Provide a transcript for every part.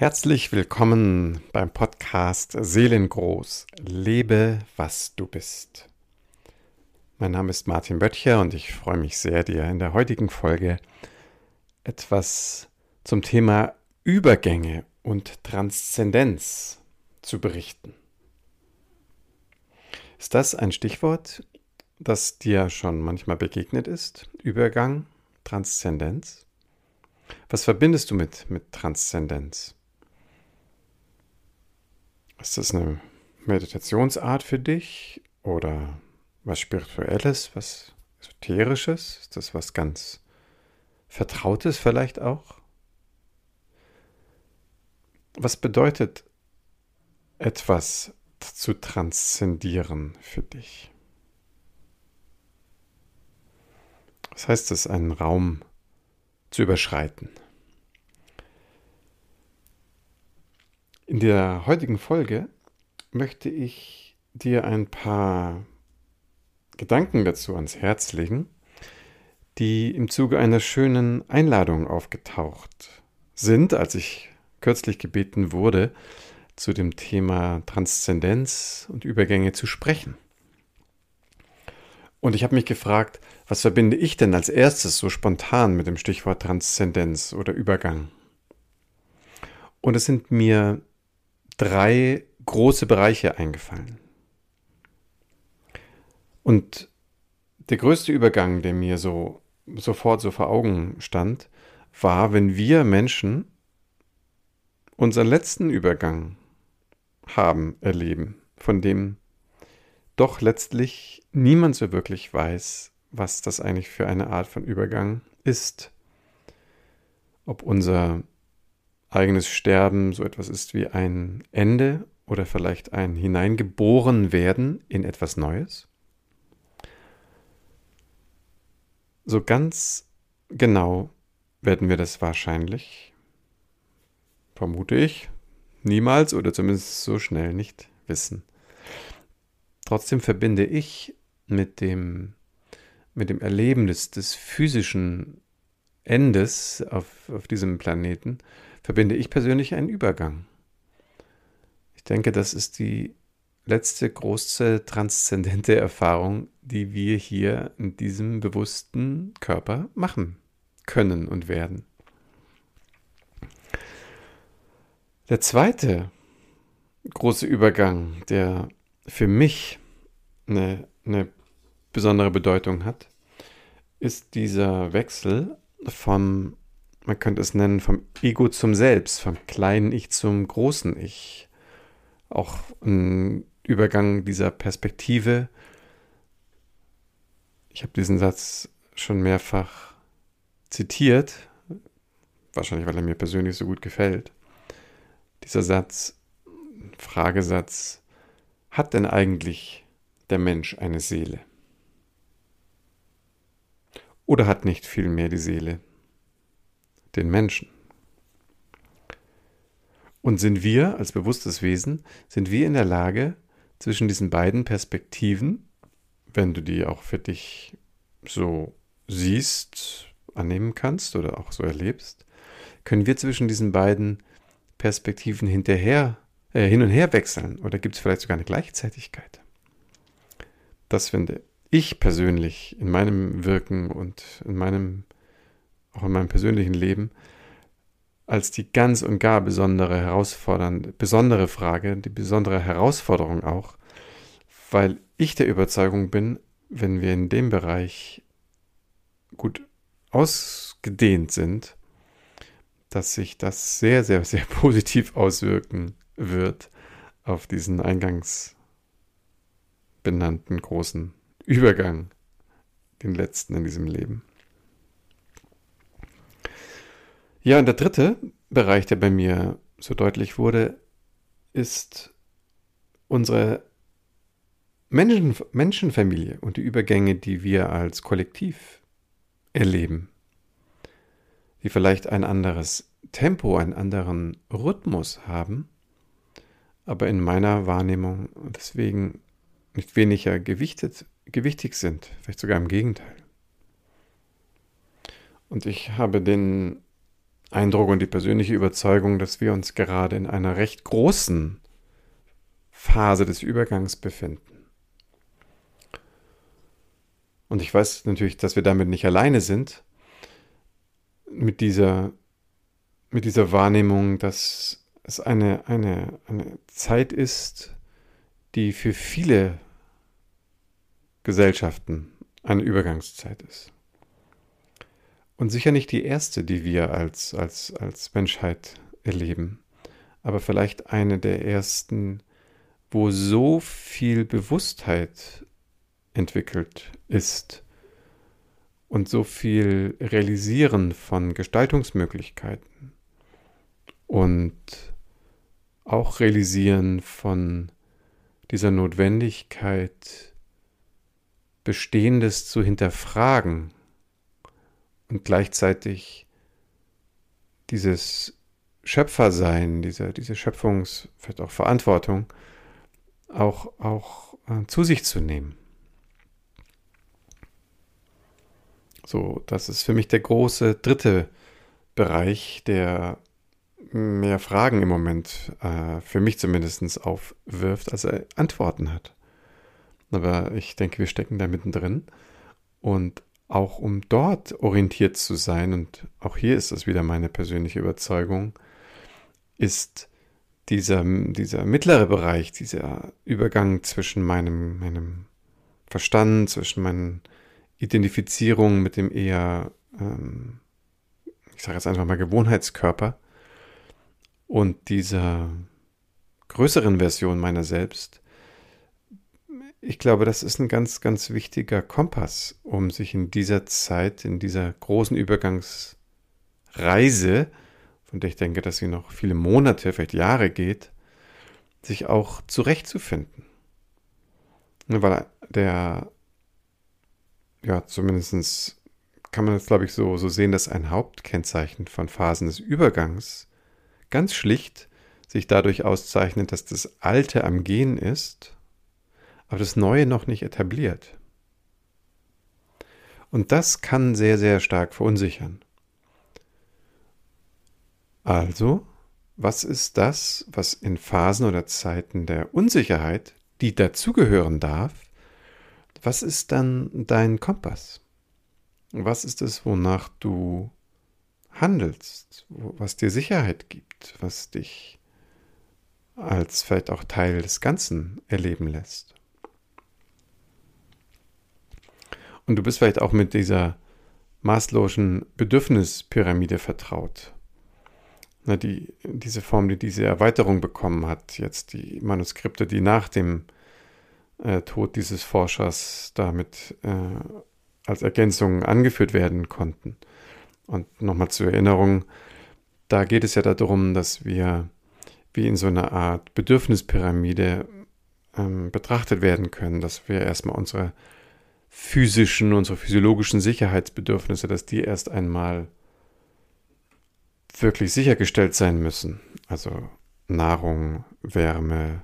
Herzlich willkommen beim Podcast Seelengroß. Lebe, was du bist. Mein Name ist Martin Böttcher und ich freue mich sehr, dir in der heutigen Folge etwas zum Thema Übergänge und Transzendenz zu berichten. Ist das ein Stichwort, das dir schon manchmal begegnet ist? Übergang, Transzendenz? Was verbindest du mit, mit Transzendenz? Ist das eine Meditationsart für dich oder was Spirituelles, was Esoterisches? Ist das was ganz Vertrautes vielleicht auch? Was bedeutet etwas zu transzendieren für dich? Was heißt es, einen Raum zu überschreiten? In der heutigen Folge möchte ich dir ein paar Gedanken dazu ans Herz legen, die im Zuge einer schönen Einladung aufgetaucht sind, als ich kürzlich gebeten wurde, zu dem Thema Transzendenz und Übergänge zu sprechen. Und ich habe mich gefragt, was verbinde ich denn als erstes so spontan mit dem Stichwort Transzendenz oder Übergang? Und es sind mir drei große Bereiche eingefallen. Und der größte Übergang, der mir so sofort so vor Augen stand, war, wenn wir Menschen unseren letzten Übergang haben, erleben, von dem doch letztlich niemand so wirklich weiß, was das eigentlich für eine Art von Übergang ist. Ob unser eigenes Sterben so etwas ist wie ein Ende oder vielleicht ein Hineingeboren werden in etwas Neues? So ganz genau werden wir das wahrscheinlich, vermute ich, niemals oder zumindest so schnell nicht wissen. Trotzdem verbinde ich mit dem, mit dem Erleben des, physischen Endes auf, auf diesem Planeten verbinde ich persönlich einen Übergang. Ich denke, das ist die letzte große transzendente Erfahrung, die wir hier in diesem bewussten Körper machen können und werden. Der zweite große Übergang, der für mich eine, eine besondere Bedeutung hat, ist dieser Wechsel vom man könnte es nennen, vom Ego zum Selbst, vom kleinen Ich zum großen Ich. Auch ein Übergang dieser Perspektive. Ich habe diesen Satz schon mehrfach zitiert, wahrscheinlich weil er mir persönlich so gut gefällt. Dieser Satz, Fragesatz, hat denn eigentlich der Mensch eine Seele? Oder hat nicht vielmehr die Seele den Menschen. Und sind wir als bewusstes Wesen, sind wir in der Lage, zwischen diesen beiden Perspektiven, wenn du die auch für dich so siehst, annehmen kannst oder auch so erlebst, können wir zwischen diesen beiden Perspektiven hinterher, äh, hin und her wechseln oder gibt es vielleicht sogar eine Gleichzeitigkeit? Das finde ich persönlich in meinem Wirken und in meinem auch in meinem persönlichen Leben, als die ganz und gar besondere herausfordernde, besondere Frage, die besondere Herausforderung auch, weil ich der Überzeugung bin, wenn wir in dem Bereich gut ausgedehnt sind, dass sich das sehr, sehr, sehr positiv auswirken wird auf diesen eingangs benannten großen Übergang, den letzten in diesem Leben. Ja, und der dritte Bereich, der bei mir so deutlich wurde, ist unsere Menschen, Menschenfamilie und die Übergänge, die wir als Kollektiv erleben, die vielleicht ein anderes Tempo, einen anderen Rhythmus haben, aber in meiner Wahrnehmung deswegen nicht weniger gewichtet, gewichtig sind, vielleicht sogar im Gegenteil. Und ich habe den Eindruck und die persönliche Überzeugung, dass wir uns gerade in einer recht großen Phase des Übergangs befinden. Und ich weiß natürlich, dass wir damit nicht alleine sind, mit dieser, mit dieser Wahrnehmung, dass es eine, eine, eine Zeit ist, die für viele Gesellschaften eine Übergangszeit ist. Und sicher nicht die erste, die wir als, als, als Menschheit erleben, aber vielleicht eine der ersten, wo so viel Bewusstheit entwickelt ist und so viel Realisieren von Gestaltungsmöglichkeiten und auch Realisieren von dieser Notwendigkeit, Bestehendes zu hinterfragen und gleichzeitig dieses Schöpfersein, diese, diese Schöpfungs-, vielleicht auch Verantwortung, auch, auch äh, zu sich zu nehmen. So, das ist für mich der große dritte Bereich, der mehr Fragen im Moment, äh, für mich zumindest, aufwirft, als er Antworten hat. Aber ich denke, wir stecken da mittendrin. Und auch um dort orientiert zu sein, und auch hier ist das wieder meine persönliche Überzeugung, ist dieser, dieser mittlere Bereich, dieser Übergang zwischen meinem, meinem Verstand, zwischen meinen Identifizierungen mit dem eher, ähm, ich sage jetzt einfach mal Gewohnheitskörper und dieser größeren Version meiner selbst, ich glaube, das ist ein ganz, ganz wichtiger Kompass, um sich in dieser Zeit, in dieser großen Übergangsreise, von der ich denke, dass sie noch viele Monate, vielleicht Jahre geht, sich auch zurechtzufinden. Weil der, ja, zumindest kann man das, glaube ich, so, so sehen, dass ein Hauptkennzeichen von Phasen des Übergangs ganz schlicht sich dadurch auszeichnet, dass das Alte am Gehen ist aber das Neue noch nicht etabliert. Und das kann sehr, sehr stark verunsichern. Also, was ist das, was in Phasen oder Zeiten der Unsicherheit, die dazugehören darf, was ist dann dein Kompass? Was ist es, wonach du handelst, was dir Sicherheit gibt, was dich als vielleicht auch Teil des Ganzen erleben lässt? Und du bist vielleicht auch mit dieser Maslow'schen Bedürfnispyramide vertraut. Na, die, diese Form, die diese Erweiterung bekommen hat, jetzt die Manuskripte, die nach dem äh, Tod dieses Forschers damit äh, als Ergänzung angeführt werden konnten. Und nochmal zur Erinnerung, da geht es ja darum, dass wir wie in so einer Art Bedürfnispyramide ähm, betrachtet werden können, dass wir erstmal unsere physischen, unsere physiologischen Sicherheitsbedürfnisse, dass die erst einmal wirklich sichergestellt sein müssen. Also Nahrung, Wärme,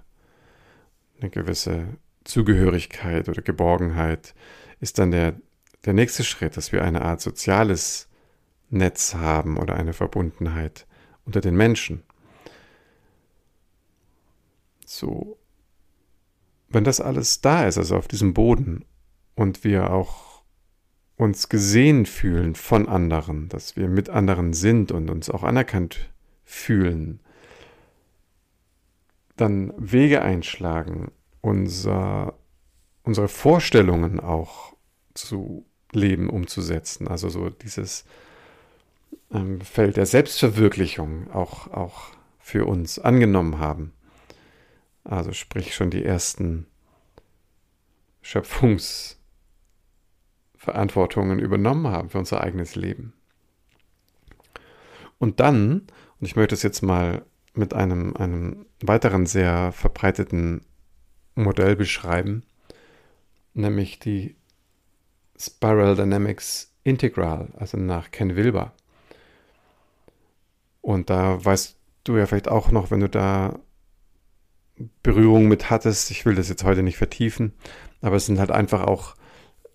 eine gewisse Zugehörigkeit oder Geborgenheit ist dann der, der nächste Schritt, dass wir eine Art soziales Netz haben oder eine Verbundenheit unter den Menschen. So, wenn das alles da ist, also auf diesem Boden und wir auch uns gesehen fühlen von anderen, dass wir mit anderen sind und uns auch anerkannt fühlen, dann Wege einschlagen, unser, unsere Vorstellungen auch zu leben, umzusetzen. Also so dieses ähm, Feld der Selbstverwirklichung auch, auch für uns angenommen haben. Also sprich schon die ersten Schöpfungs- Verantwortungen übernommen haben für unser eigenes Leben. Und dann, und ich möchte es jetzt mal mit einem, einem weiteren sehr verbreiteten Modell beschreiben, nämlich die Spiral Dynamics Integral, also nach Ken Wilber. Und da weißt du ja vielleicht auch noch, wenn du da Berührung mit hattest, ich will das jetzt heute nicht vertiefen, aber es sind halt einfach auch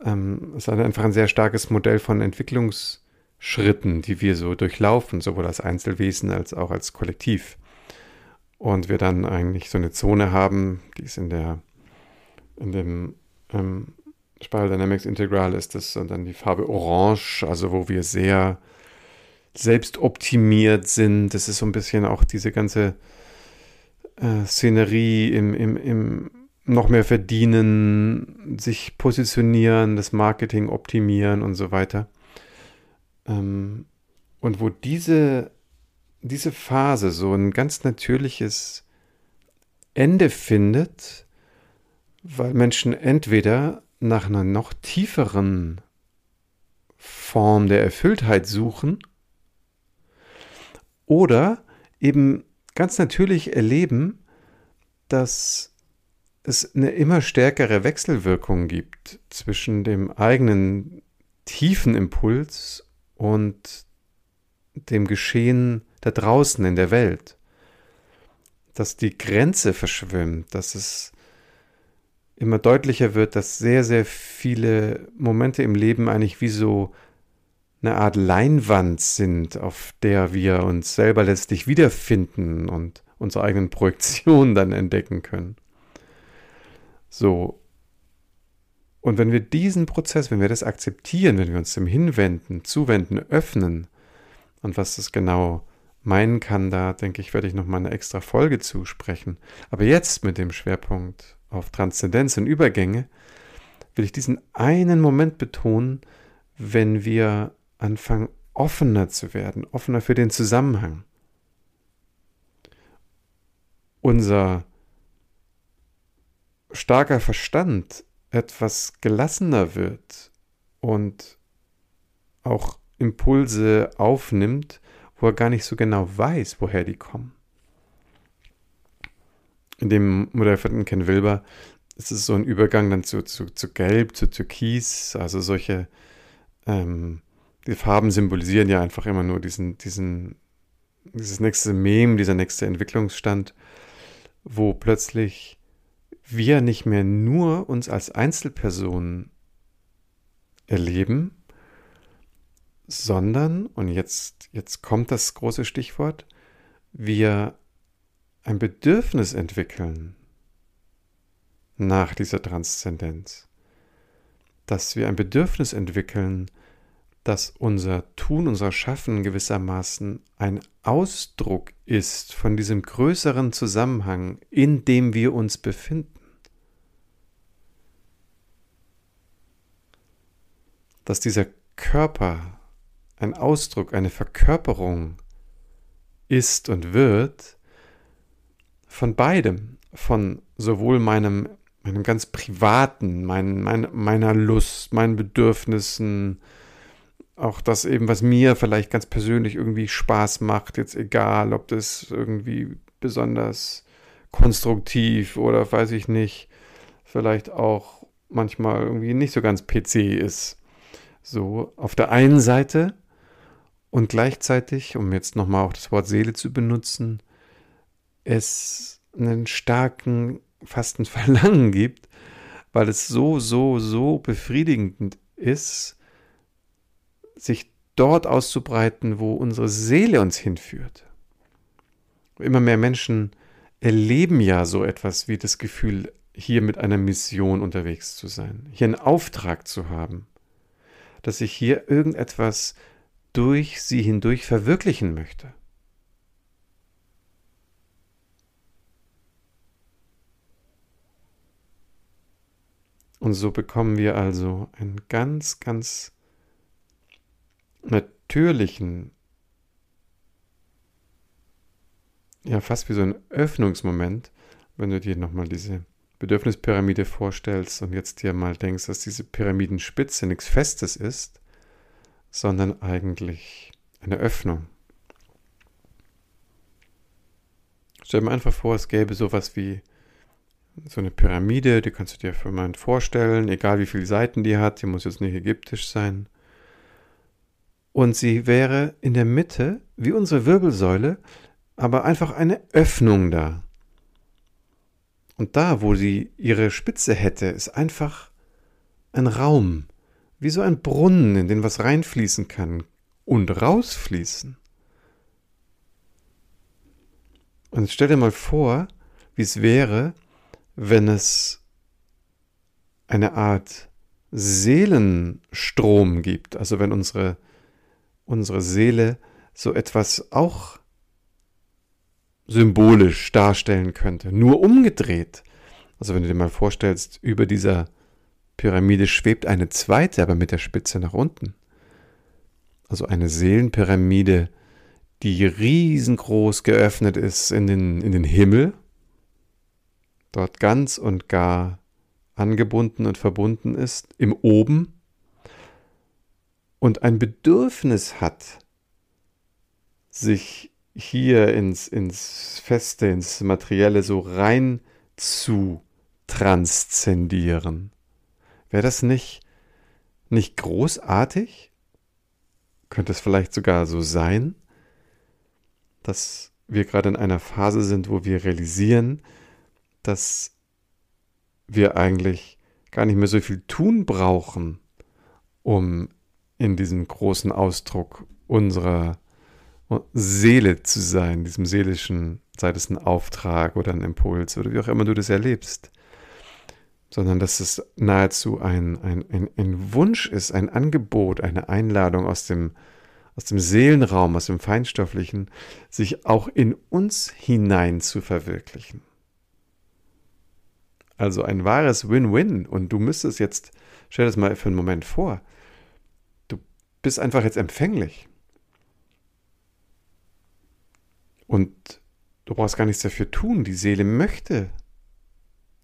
ähm, es ist einfach ein sehr starkes Modell von Entwicklungsphase Schritten, die wir so durchlaufen, sowohl als Einzelwesen als auch als Kollektiv. Und wir dann eigentlich so eine Zone haben, die ist in der, in dem ähm, Spiral Dynamics Integral ist das und dann die Farbe Orange, also wo wir sehr selbstoptimiert sind. Das ist so ein bisschen auch diese ganze äh, Szenerie im, im, im noch mehr verdienen, sich positionieren, das Marketing optimieren und so weiter. Ähm, und wo diese, diese Phase so ein ganz natürliches Ende findet, weil Menschen entweder nach einer noch tieferen Form der Erfülltheit suchen oder eben ganz natürlich erleben, dass es eine immer stärkere Wechselwirkung gibt zwischen dem eigenen tiefen Impuls und dem Geschehen da draußen in der Welt. Dass die Grenze verschwimmt, dass es immer deutlicher wird, dass sehr, sehr viele Momente im Leben eigentlich wie so eine Art Leinwand sind, auf der wir uns selber letztlich wiederfinden und unsere eigenen Projektionen dann entdecken können. So. Und wenn wir diesen Prozess, wenn wir das akzeptieren, wenn wir uns dem hinwenden, zuwenden, öffnen, und was das genau meinen kann, da denke ich, werde ich nochmal eine extra Folge zusprechen. Aber jetzt mit dem Schwerpunkt auf Transzendenz und Übergänge will ich diesen einen Moment betonen, wenn wir anfangen, offener zu werden, offener für den Zusammenhang. Unser starker Verstand etwas gelassener wird und auch Impulse aufnimmt, wo er gar nicht so genau weiß, woher die kommen. In dem Modell von Ken Wilber ist es so ein Übergang dann zu, zu, zu Gelb, zu Türkis, also solche ähm, die Farben symbolisieren ja einfach immer nur diesen, diesen, dieses nächste Mem, dieser nächste Entwicklungsstand, wo plötzlich wir nicht mehr nur uns als Einzelpersonen erleben, sondern, und jetzt, jetzt kommt das große Stichwort, wir ein Bedürfnis entwickeln nach dieser Transzendenz, dass wir ein Bedürfnis entwickeln, dass unser Tun, unser Schaffen gewissermaßen ein Ausdruck ist von diesem größeren Zusammenhang, in dem wir uns befinden. Dass dieser Körper ein Ausdruck, eine Verkörperung ist und wird von beidem, von sowohl meinem, meinem ganz privaten, mein, mein, meiner Lust, meinen Bedürfnissen, auch das eben, was mir vielleicht ganz persönlich irgendwie Spaß macht, jetzt egal, ob das irgendwie besonders konstruktiv oder weiß ich nicht, vielleicht auch manchmal irgendwie nicht so ganz PC ist. So, auf der einen Seite und gleichzeitig, um jetzt nochmal auch das Wort Seele zu benutzen, es einen starken, fast ein Verlangen gibt, weil es so, so, so befriedigend ist, sich dort auszubreiten, wo unsere Seele uns hinführt. Immer mehr Menschen erleben ja so etwas wie das Gefühl, hier mit einer Mission unterwegs zu sein, hier einen Auftrag zu haben, dass ich hier irgendetwas durch sie hindurch verwirklichen möchte. Und so bekommen wir also einen ganz, ganz natürlichen, ja fast wie so ein Öffnungsmoment, wenn du dir nochmal diese Bedürfnispyramide vorstellst und jetzt dir mal denkst, dass diese Pyramidenspitze nichts Festes ist, sondern eigentlich eine Öffnung. Stell dir einfach vor, es gäbe sowas wie so eine Pyramide, die kannst du dir für Moment vorstellen, egal wie viele Seiten die hat, die muss jetzt nicht ägyptisch sein. Und sie wäre in der Mitte, wie unsere Wirbelsäule, aber einfach eine Öffnung da. Und da, wo sie ihre Spitze hätte, ist einfach ein Raum, wie so ein Brunnen, in den was reinfließen kann, und rausfließen. Und stell dir mal vor, wie es wäre, wenn es eine Art Seelenstrom gibt, also wenn unsere, unsere Seele so etwas auch symbolisch darstellen könnte, nur umgedreht. Also wenn du dir mal vorstellst, über dieser Pyramide schwebt eine zweite, aber mit der Spitze nach unten. Also eine Seelenpyramide, die riesengroß geöffnet ist in den, in den Himmel, dort ganz und gar angebunden und verbunden ist, im Oben und ein Bedürfnis hat, sich hier ins, ins Feste, ins Materielle so rein zu transzendieren. Wäre das nicht, nicht großartig? Könnte es vielleicht sogar so sein, dass wir gerade in einer Phase sind, wo wir realisieren, dass wir eigentlich gar nicht mehr so viel tun brauchen, um in diesem großen Ausdruck unserer Seele zu sein, diesem seelischen, sei es ein Auftrag oder ein Impuls oder wie auch immer du das erlebst, sondern dass es nahezu ein, ein, ein, ein Wunsch ist, ein Angebot, eine Einladung aus dem, aus dem Seelenraum, aus dem Feinstofflichen, sich auch in uns hinein zu verwirklichen. Also ein wahres Win-Win. Und du müsstest jetzt, stell das mal für einen Moment vor, bist einfach jetzt empfänglich. Und du brauchst gar nichts dafür tun. Die Seele möchte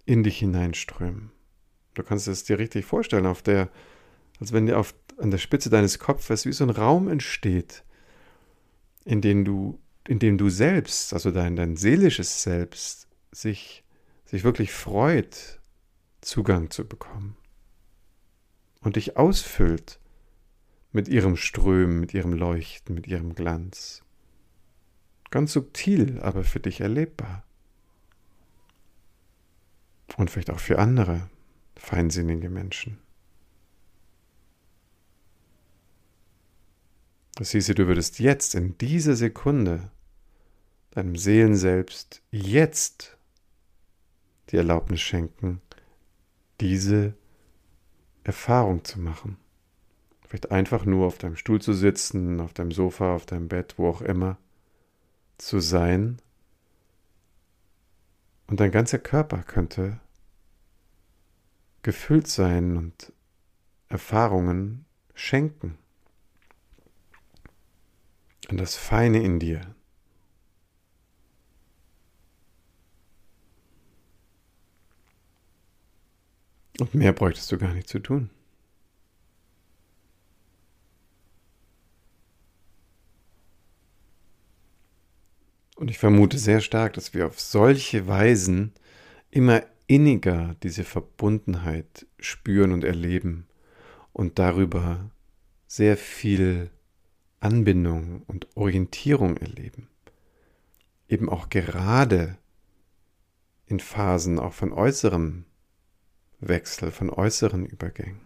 in dich hineinströmen. Du kannst es dir richtig vorstellen, auf der, als wenn dir auf, an der Spitze deines Kopfes wie so ein Raum entsteht, in dem du, in dem du selbst, also dein, dein seelisches Selbst, sich, sich wirklich freut, Zugang zu bekommen. Und dich ausfüllt mit ihrem Strömen, mit ihrem Leuchten, mit ihrem Glanz. Ganz subtil, aber für dich erlebbar. Und vielleicht auch für andere feinsinnige Menschen. Das hieße, du würdest jetzt, in dieser Sekunde, deinem Seelenselbst jetzt die Erlaubnis schenken, diese Erfahrung zu machen. Vielleicht einfach nur auf deinem Stuhl zu sitzen, auf deinem Sofa, auf deinem Bett, wo auch immer zu sein. Und dein ganzer Körper könnte gefüllt sein und Erfahrungen schenken. Und das Feine in dir. Und mehr bräuchtest du gar nicht zu tun. Und ich vermute sehr stark, dass wir auf solche Weisen immer inniger diese Verbundenheit spüren und erleben und darüber sehr viel Anbindung und Orientierung erleben. Eben auch gerade in Phasen auch von äußerem Wechsel, von äußeren Übergängen.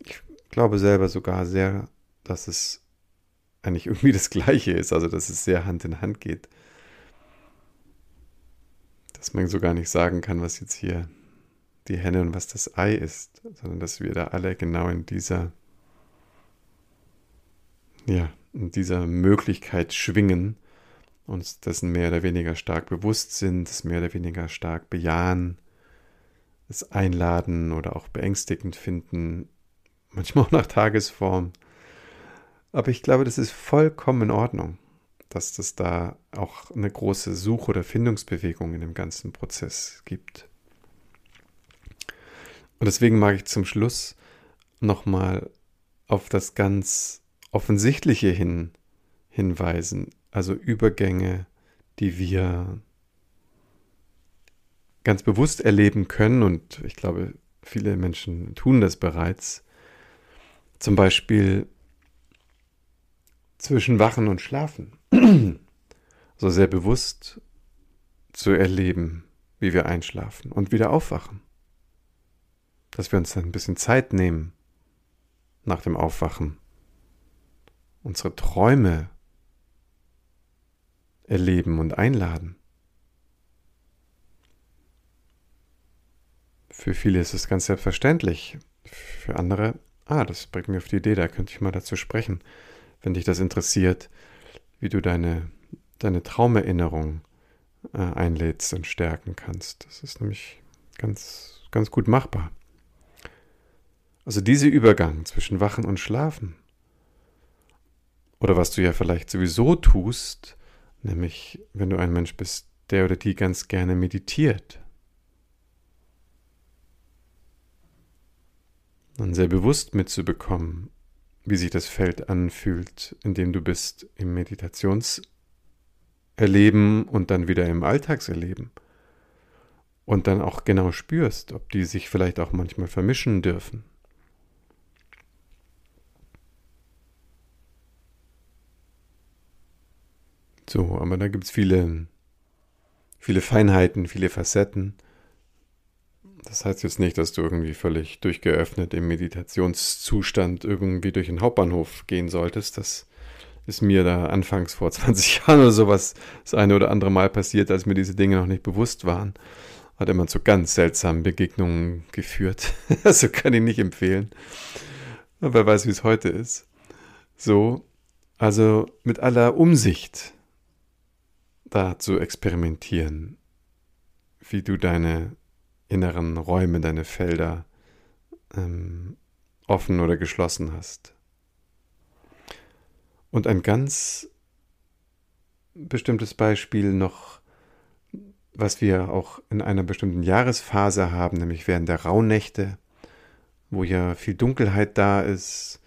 Ich glaube selber sogar sehr, dass es eigentlich irgendwie das Gleiche ist, also dass es sehr Hand in Hand geht. Dass man so gar nicht sagen kann, was jetzt hier die Henne und was das Ei ist, sondern dass wir da alle genau in dieser, ja, in dieser Möglichkeit schwingen, uns dessen mehr oder weniger stark bewusst sind, es mehr oder weniger stark bejahen, es einladen oder auch beängstigend finden, manchmal auch nach Tagesform aber ich glaube, das ist vollkommen in Ordnung, dass es da auch eine große Such- oder Findungsbewegung in dem ganzen Prozess gibt. Und deswegen mag ich zum Schluss nochmal auf das ganz Offensichtliche hin, hinweisen, also Übergänge, die wir ganz bewusst erleben können und ich glaube, viele Menschen tun das bereits. Zum Beispiel zwischen Wachen und Schlafen. so sehr bewusst zu erleben, wie wir einschlafen und wieder aufwachen. Dass wir uns dann ein bisschen Zeit nehmen nach dem Aufwachen, unsere Träume erleben und einladen. Für viele ist es ganz selbstverständlich. Für andere, ah, das bringt mir auf die Idee, da könnte ich mal dazu sprechen, wenn dich das interessiert, wie du deine, deine Traumerinnerung äh, einlädst und stärken kannst. Das ist nämlich ganz, ganz gut machbar. Also dieser Übergang zwischen Wachen und Schlafen. Oder was du ja vielleicht sowieso tust, nämlich wenn du ein Mensch bist, der oder die ganz gerne meditiert. Dann sehr bewusst mitzubekommen, wie sich das Feld anfühlt, in dem du bist im Meditationserleben und dann wieder im Alltagserleben. Und dann auch genau spürst, ob die sich vielleicht auch manchmal vermischen dürfen. So, aber da gibt es viele, viele Feinheiten, viele Facetten. Das heißt jetzt nicht, dass du irgendwie völlig durchgeöffnet im Meditationszustand irgendwie durch den Hauptbahnhof gehen solltest. Das ist mir da anfangs vor 20 Jahren oder sowas das eine oder andere Mal passiert, als mir diese Dinge noch nicht bewusst waren. Hat immer zu ganz seltsamen Begegnungen geführt. also kann ich nicht empfehlen. wer weiß, wie es heute ist. So, also mit aller Umsicht da zu experimentieren, wie du deine inneren Räume, deine Felder ähm, offen oder geschlossen hast. Und ein ganz bestimmtes Beispiel noch, was wir auch in einer bestimmten Jahresphase haben, nämlich während der Rauhnächte, wo ja viel Dunkelheit da ist,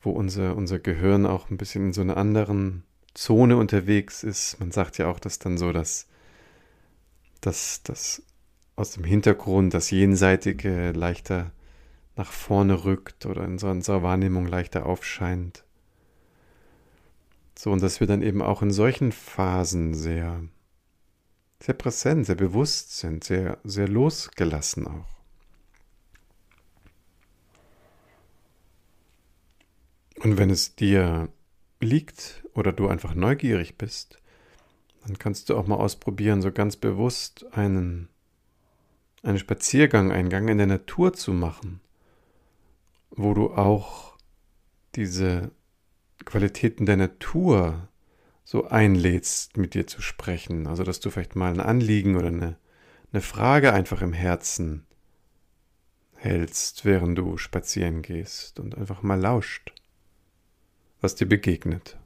wo unser, unser Gehirn auch ein bisschen in so einer anderen Zone unterwegs ist. Man sagt ja auch, dass dann so das, das, das aus dem Hintergrund das Jenseitige leichter nach vorne rückt oder in unserer Wahrnehmung leichter aufscheint. So, und dass wir dann eben auch in solchen Phasen sehr, sehr präsent, sehr bewusst sind, sehr, sehr losgelassen auch. Und wenn es dir liegt oder du einfach neugierig bist, dann kannst du auch mal ausprobieren, so ganz bewusst einen einen Spaziergang, einen Gang in der Natur zu machen, wo du auch diese Qualitäten der Natur so einlädst, mit dir zu sprechen. Also, dass du vielleicht mal ein Anliegen oder eine, eine Frage einfach im Herzen hältst, während du spazieren gehst und einfach mal lauscht, was dir begegnet.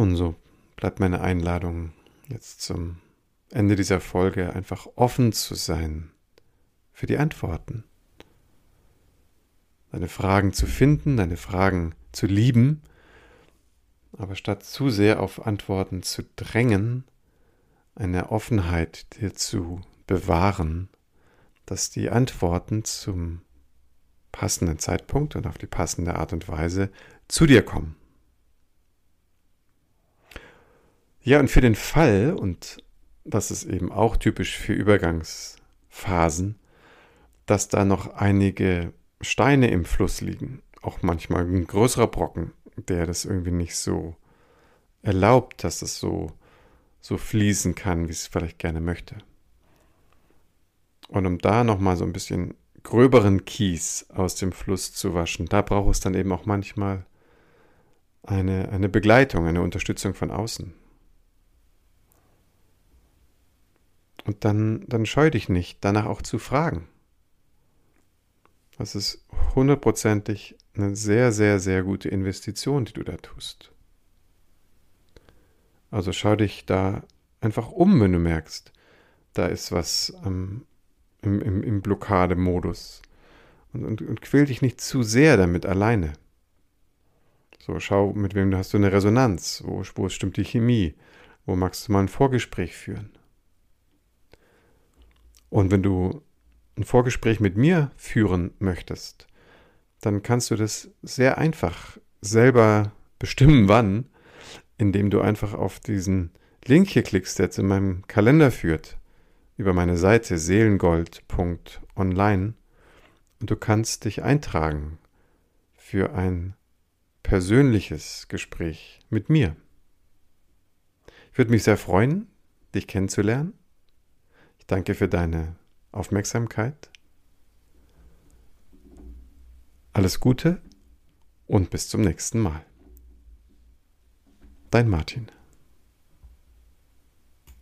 Und so bleibt meine Einladung jetzt zum Ende dieser Folge einfach offen zu sein für die Antworten. Deine Fragen zu finden, deine Fragen zu lieben, aber statt zu sehr auf Antworten zu drängen, eine Offenheit dir zu bewahren, dass die Antworten zum passenden Zeitpunkt und auf die passende Art und Weise zu dir kommen. Ja, und für den Fall, und das ist eben auch typisch für Übergangsphasen, dass da noch einige Steine im Fluss liegen, auch manchmal ein größerer Brocken, der das irgendwie nicht so erlaubt, dass es so, so fließen kann, wie es vielleicht gerne möchte. Und um da nochmal so ein bisschen gröberen Kies aus dem Fluss zu waschen, da braucht es dann eben auch manchmal eine, eine Begleitung, eine Unterstützung von außen. Und dann, dann scheu dich nicht, danach auch zu fragen. Das ist hundertprozentig eine sehr, sehr, sehr gute Investition, die du da tust. Also schau dich da einfach um, wenn du merkst, da ist was ähm, im, im, im Blockademodus. Und, und, und quäl dich nicht zu sehr damit alleine. So, schau, mit wem hast du eine Resonanz, wo, wo stimmt die Chemie, wo magst du mal ein Vorgespräch führen. Und wenn du ein Vorgespräch mit mir führen möchtest, dann kannst du das sehr einfach selber bestimmen, wann, indem du einfach auf diesen Link hier klickst, der jetzt in meinem Kalender führt, über meine Seite seelengold.online und du kannst dich eintragen für ein persönliches Gespräch mit mir. Ich würde mich sehr freuen, dich kennenzulernen. Danke für deine Aufmerksamkeit. Alles Gute und bis zum nächsten Mal. Dein Martin.